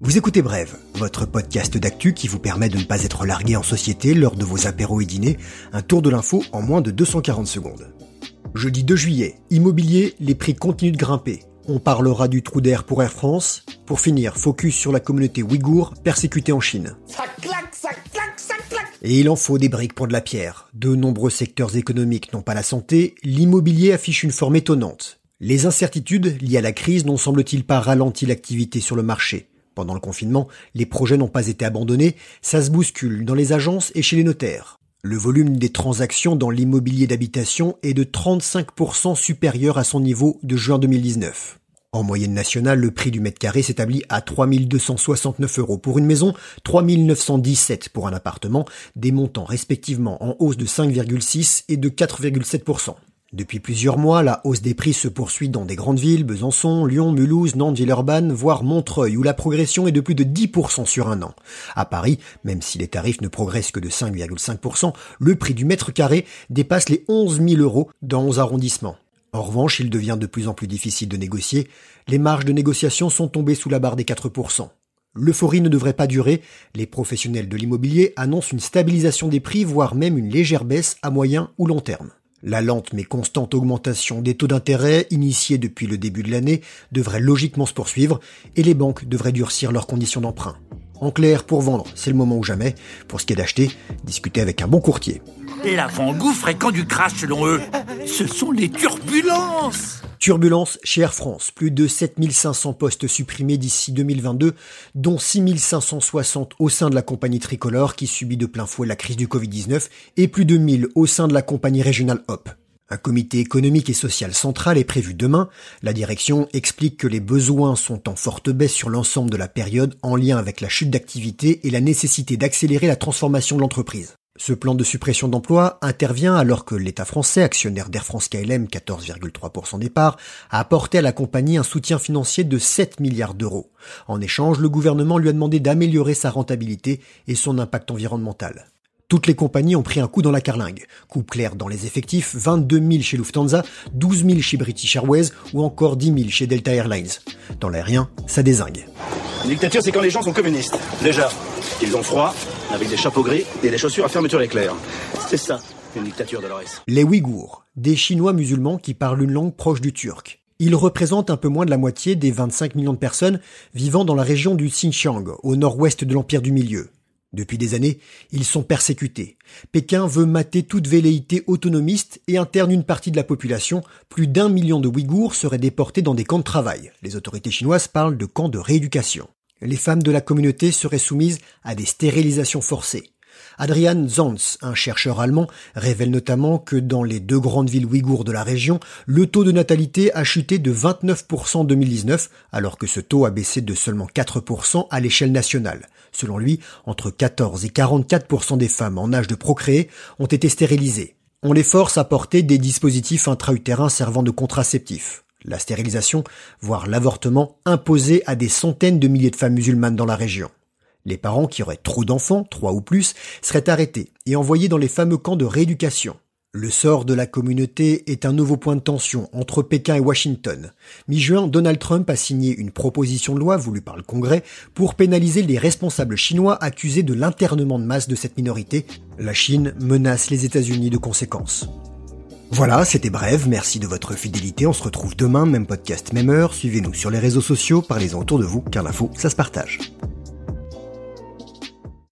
Vous écoutez Brève, votre podcast d'actu qui vous permet de ne pas être largué en société lors de vos apéros et dîners, un tour de l'info en moins de 240 secondes. Jeudi 2 juillet, immobilier, les prix continuent de grimper. On parlera du trou d'air pour Air France. Pour finir, focus sur la communauté ouïghour persécutée en Chine. Ça claque, ça claque, ça claque Et il en faut des briques pour de la pierre. De nombreux secteurs économiques n'ont pas la santé, l'immobilier affiche une forme étonnante. Les incertitudes liées à la crise n'ont semble-t-il pas ralenti l'activité sur le marché. Pendant le confinement, les projets n'ont pas été abandonnés, ça se bouscule dans les agences et chez les notaires. Le volume des transactions dans l'immobilier d'habitation est de 35% supérieur à son niveau de juin 2019. En moyenne nationale, le prix du mètre carré s'établit à 3269 euros pour une maison, 3917 pour un appartement, des montants respectivement en hausse de 5,6 et de 4,7%. Depuis plusieurs mois, la hausse des prix se poursuit dans des grandes villes, Besançon, Lyon, Mulhouse, Nantes, Villeurbanne, voire Montreuil, où la progression est de plus de 10% sur un an. À Paris, même si les tarifs ne progressent que de 5,5%, le prix du mètre carré dépasse les 11 000 euros dans 11 arrondissements. En revanche, il devient de plus en plus difficile de négocier. Les marges de négociation sont tombées sous la barre des 4%. L'euphorie ne devrait pas durer. Les professionnels de l'immobilier annoncent une stabilisation des prix, voire même une légère baisse à moyen ou long terme. La lente mais constante augmentation des taux d'intérêt initiée depuis le début de l'année devrait logiquement se poursuivre et les banques devraient durcir leurs conditions d'emprunt. En clair, pour vendre, c'est le moment ou jamais. Pour ce qui est d'acheter, discutez avec un bon courtier. L'avant-goût fréquent du crash selon eux, ce sont les turbulences Turbulence chez Air France, plus de 7500 postes supprimés d'ici 2022, dont 6560 au sein de la compagnie tricolore qui subit de plein fouet la crise du Covid-19 et plus de 1000 au sein de la compagnie régionale HOP. Un comité économique et social central est prévu demain. La direction explique que les besoins sont en forte baisse sur l'ensemble de la période en lien avec la chute d'activité et la nécessité d'accélérer la transformation de l'entreprise. Ce plan de suppression d'emplois intervient alors que l'État français, actionnaire d'Air France KLM 14,3% des parts, a apporté à la compagnie un soutien financier de 7 milliards d'euros. En échange, le gouvernement lui a demandé d'améliorer sa rentabilité et son impact environnemental. Toutes les compagnies ont pris un coup dans la carlingue. Coupe clair dans les effectifs, 22 000 chez Lufthansa, 12 000 chez British Airways ou encore 10 000 chez Delta Airlines. Dans l'aérien, ça désingue. Une dictature, c'est quand les gens sont communistes. Déjà, ils ont froid, avec des chapeaux gris et des chaussures à fermeture éclair. C'est ça, une dictature de l'OS. Les Ouïghours, des Chinois musulmans qui parlent une langue proche du turc. Ils représentent un peu moins de la moitié des 25 millions de personnes vivant dans la région du Xinjiang, au nord-ouest de l'Empire du Milieu. Depuis des années, ils sont persécutés. Pékin veut mater toute velléité autonomiste et interne une partie de la population. Plus d'un million de Ouïghours seraient déportés dans des camps de travail. Les autorités chinoises parlent de camps de rééducation. Les femmes de la communauté seraient soumises à des stérilisations forcées. Adrian Zanz, un chercheur allemand, révèle notamment que dans les deux grandes villes ouïghours de la région, le taux de natalité a chuté de 29% en 2019, alors que ce taux a baissé de seulement 4% à l'échelle nationale. Selon lui, entre 14 et 44% des femmes en âge de procréer ont été stérilisées. On les force à porter des dispositifs intra-utérins servant de contraceptifs. La stérilisation, voire l'avortement, imposé à des centaines de milliers de femmes musulmanes dans la région. Les parents qui auraient trop d'enfants, trois ou plus, seraient arrêtés et envoyés dans les fameux camps de rééducation. Le sort de la communauté est un nouveau point de tension entre Pékin et Washington. Mi-juin, Donald Trump a signé une proposition de loi voulue par le Congrès pour pénaliser les responsables chinois accusés de l'internement de masse de cette minorité. La Chine menace les États-Unis de conséquences. Voilà, c'était bref, merci de votre fidélité, on se retrouve demain, même podcast, même heure, suivez-nous sur les réseaux sociaux, parlez-en autour de vous, car l'info, ça se partage.